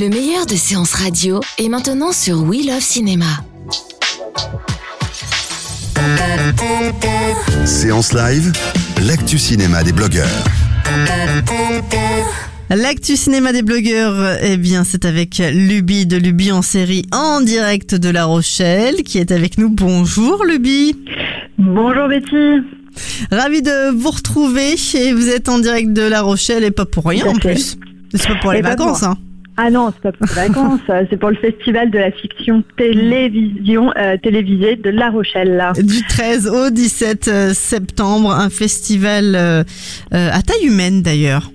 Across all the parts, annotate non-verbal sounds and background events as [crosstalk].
Le meilleur de séances radio est maintenant sur We Love Cinéma. Séance live, l'actu cinéma des blogueurs. L'actu cinéma des blogueurs, eh bien, c'est avec Luby de Luby en série en direct de La Rochelle qui est avec nous. Bonjour Luby. Bonjour Betty. Ravi de vous retrouver et vous êtes en direct de La Rochelle et pas pour rien en plus. C'est pas pour les Et vacances, hein. Ah non, c'est pas pour les vacances, euh, c'est pour le festival de la fiction télévision euh, télévisée de La Rochelle. Là. Du 13 au 17 euh, septembre, un festival à taille humaine d'ailleurs.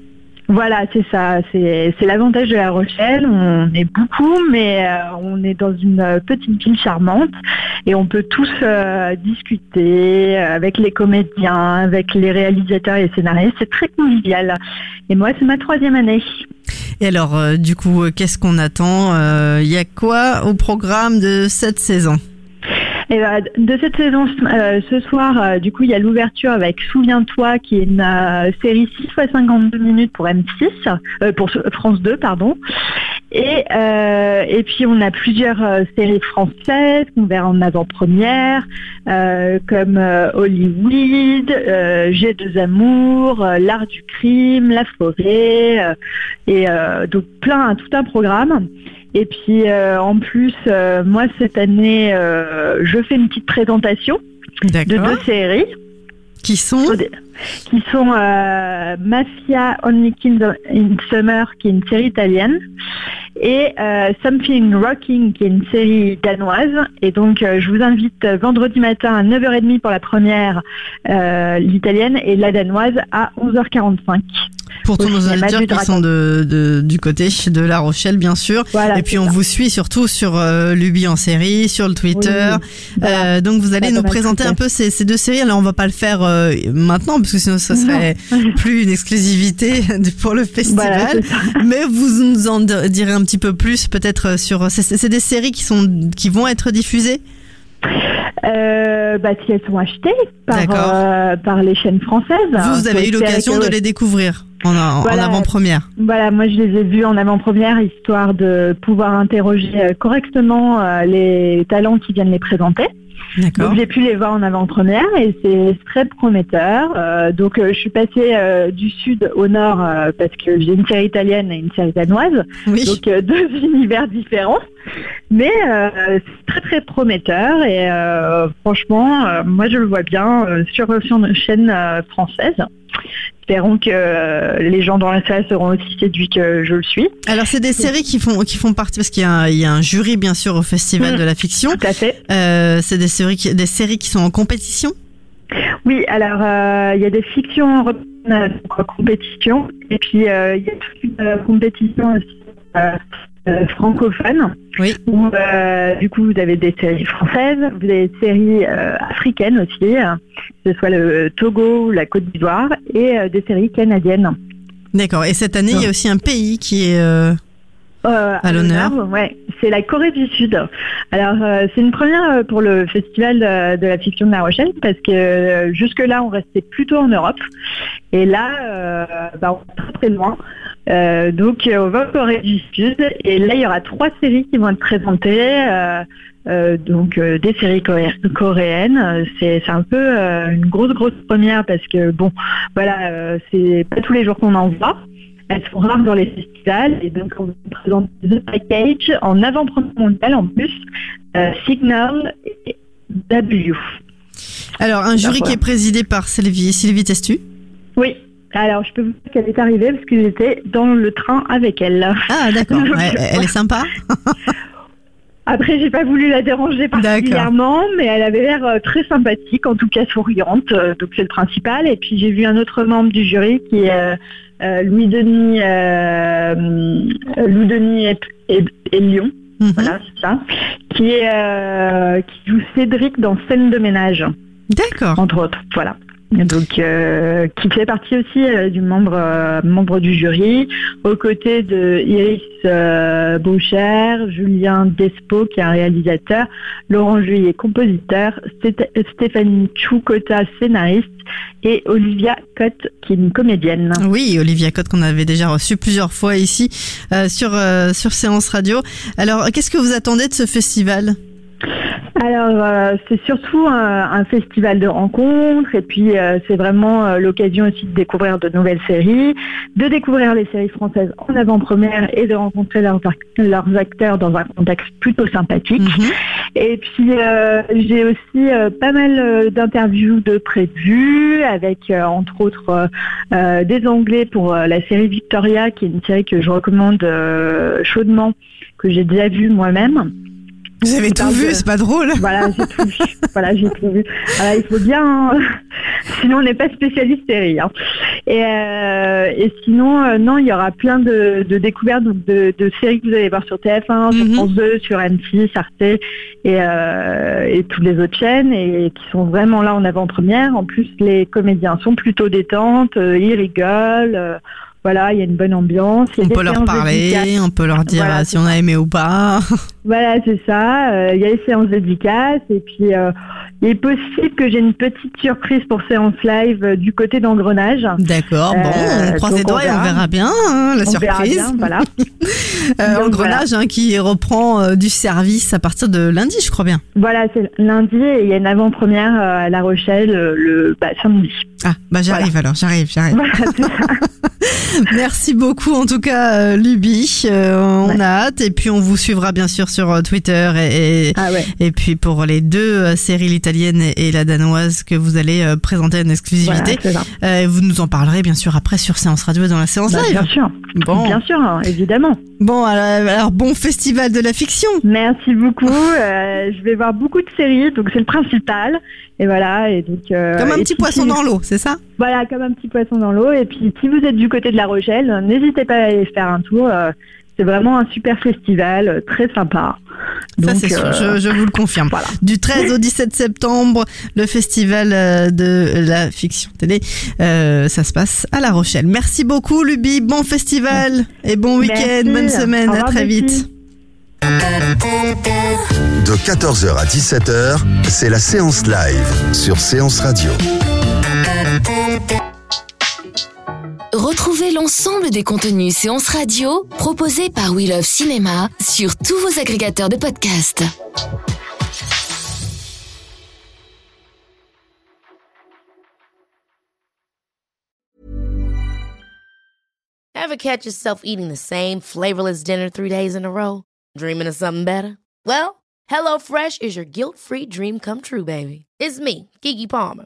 Voilà, c'est ça. C'est l'avantage de La Rochelle. On est beaucoup, mais euh, on est dans une petite ville charmante et on peut tous euh, discuter euh, avec les comédiens, avec les réalisateurs et les scénaristes. C'est très convivial. Et moi, c'est ma troisième année. Et alors, du coup, qu'est-ce qu'on attend Il y a quoi au programme de cette saison? Bah, de cette saison, euh, ce soir, euh, du coup, il y a l'ouverture avec Souviens-toi, qui est une euh, série 6 fois 52 minutes pour M6, euh, pour France 2, pardon. Et, euh, et puis, on a plusieurs euh, séries françaises qu'on verra en avant-première, euh, comme euh, Hollywood, euh, J'ai deux amours, euh, L'art du crime, La forêt, euh, et euh, donc plein, tout un programme. Et puis euh, en plus, euh, moi cette année, euh, je fais une petite présentation de deux séries. Qui sont qui sont Mafia Only Kings in Summer, qui est une série italienne, et euh, Something Rocking, qui est une série danoise. Et donc, euh, je vous invite euh, vendredi matin à 9h30 pour la première, euh, l'italienne, et la danoise à 11h45. pour tous nos auditeurs qui Dragon. sont de, de- du côté de La Rochelle, bien sûr. Voilà, Et puis on ça. vous suit surtout sur Luby en série, sur le Twitter. Oui, voilà. Donc vous allez nous présenter un peu ces, ces deux séries. Alors on va pas le faire maintenant parce que sinon ça serait [laughs] plus une exclusivité [laughs] pour le festival. Voilà. Mais vous nous en di- direz un petit peu plus peut-être sur. C'est des séries qui sont qui vont être diffusées? Euh, bah, si elles sont achetées par, euh, par les chaînes françaises. vous, vous Faut avez eu l'occasion de les découvrir? En, avant-première. Voilà, moi je les ai vus en avant-première histoire de pouvoir interroger euh, correctement euh, les talents qui viennent les présenter. Donc j'ai pu les voir en avant-première et c'est très prometteur. Euh, donc euh, je suis passée euh, du sud au nord parce que j'ai une série italienne et une série danoise, Oui. donc [laughs] deux univers différents. Mais c'est très très prometteur et franchement, moi je le vois bien sur, une chaîne française. Espérons que euh, les gens dans la salle seront aussi séduits que je le suis. Alors c'est des séries qui font qui font partie parce qu'il y, a un- il y a un jury bien sûr au festival Mm. de la fiction. Tout à fait. Euh, c'est des séries qui, des séries qui sont en compétition? Oui, alors euh, il y a des fictions européennes en compétition et puis euh, il y a toute une compétition aussi euh, euh, francophone Oui. où euh, du coup vous avez des séries françaises, vous avez des séries euh, africaines aussi, euh, que ce soit le Togo ou la Côte d'Ivoire et des séries canadiennes. D'accord. Et cette année il y a aussi un pays qui est À l'honneur. Ouais, c'est la Corée du Sud. Alors euh, c'est une première pour le festival de, de la fiction de La Rochelle parce que euh, jusque-là on restait plutôt en Europe et là euh, bah, on est très très loin. Euh, donc euh, on va en Corée du Sud et là il y aura trois séries qui vont être présentées. euh, euh, donc des séries coré- coréennes, c'est un peu une grosse grosse première parce que bon voilà c'est pas tous les jours qu'on en voit. Elles sont rares dans les festivals et donc on vous présente The Package en avant-première mondiale en plus, Signal et W. alors un jury qui est présidé par Sylvie Sylvie Testu? Oui. Alors je peux vous dire qu'elle est arrivée parce que j'étais dans le train avec elle. Ah d'accord. Elle est sympa. [laughs] Après, j'ai pas voulu la déranger particulièrement, mais elle avait l'air euh, très sympathique, en tout cas souriante, euh, donc c'est le principal. Et puis j'ai vu un autre membre du jury qui est euh, euh, Louis Denis, euh, Louis Denis et, et- et Lyon, voilà, c'est ça, qui est euh, qui joue Cédric dans Scène de ménage D'accord. entre autres. Voilà. Donc, euh, qui fait partie aussi euh, du membre euh, membre du jury, aux côtés de Iris euh, Boucher, Julien Despo, qui est un réalisateur, Laurent Juillet, compositeur, Sté- Stéphanie Choukota, scénariste, et Olivia Cotte, qui est une comédienne. Oui, Olivia Cotte qu'on avait déjà reçu plusieurs fois ici euh, sur sur Séance Radio. Alors, qu'est-ce que vous attendez de ce festival? Alors, euh, c'est surtout un, un festival de rencontres et puis euh, c'est vraiment euh, l'occasion aussi de découvrir de nouvelles séries, de découvrir les séries françaises en avant-première et de rencontrer leurs, ac- leurs acteurs dans un contexte plutôt sympathique. Mhm. Et puis, euh, j'ai aussi euh, pas mal d'interviews de prévues avec, entre autres, des Anglais pour la série Victoria, qui est une série que je recommande chaudement, que j'ai déjà vue moi-même. Vous avez tout vu, c'est pas drôle. Voilà, j'ai tout vu. voilà, j'ai tout vu. Il faut bien, [laughs] sinon on n'est pas spécialiste série. hein. Et, euh, et sinon, euh, non, il y aura plein de, de découvertes de, de séries que vous allez voir sur TF1, sur Mhm. France 2, sur M6, Arte et, euh, et toutes les autres chaînes et qui sont vraiment là en avant-première. En plus, les comédiens sont plutôt détentes, ils rigolent. Voilà, il y a une bonne ambiance. On peut leur parler, dédicaces. on peut leur dire Voilà, euh, si on a aimé ou pas. [laughs] Voilà, c'est ça. Euh, Il y a les séances dédicaces et puis euh, il est possible que j'ai une petite surprise pour séance live euh, du côté d'engrenage. D'accord, bon, on croise les doigts et on verra. bien hein, la On verra surprise. bien, voilà. [laughs] Donc, Engrenage hein, qui reprend du service à partir de lundi, je crois bien. Voilà, c'est lundi et il y a une avant-première à La Rochelle le bah, samedi. Ah, bah j'arrive alors, j'arrive, j'arrive. [laughs] Merci beaucoup en tout cas, euh, Luby. Euh, on Ouais. a hâte et puis on vous suivra bien sûr sur euh, Twitter et, et, Ah ouais. et puis pour les deux séries, l'italienne et, et la danoise que vous allez présenter en exclusivité. Euh, vous nous en parlerez bien sûr après sur Séance Radio et dans la séance Bah, live. bien sûr. Bon, Bien sûr, hein, évidemment. bon alors, alors, bon festival de la fiction. Merci beaucoup. Euh, je vais voir beaucoup de séries, donc c'est le principal. Et voilà. Et donc, Comme un et petit poisson dans l'eau, c'est ça Voilà, comme un petit poisson dans l'eau. Et puis, si vous êtes du côté de La Rochelle, n'hésitez pas à aller faire un tour. euh, c'est vraiment un super festival, euh, très sympa. Ça Donc, c'est sûr, euh, je, je vous le confirme. Voilà. Du 13 au 17 septembre, le festival de la fiction télé, euh, ça se passe à La Rochelle. Merci beaucoup Luby, bon festival et bon week-end, bonne semaine, Au à revoir, très vite. De 14h à 17h, c'est la séance live sur Séance Radio. L'ensemble des contenus séances radio proposés par We Love Cinéma sur tous vos agrégateurs de podcasts. Ever catch yourself eating the same flavorless dinner three days in a row? Dreaming of something better? Well, HelloFresh is your guilt-free dream come true, baby. It's me, Kiki Palmer.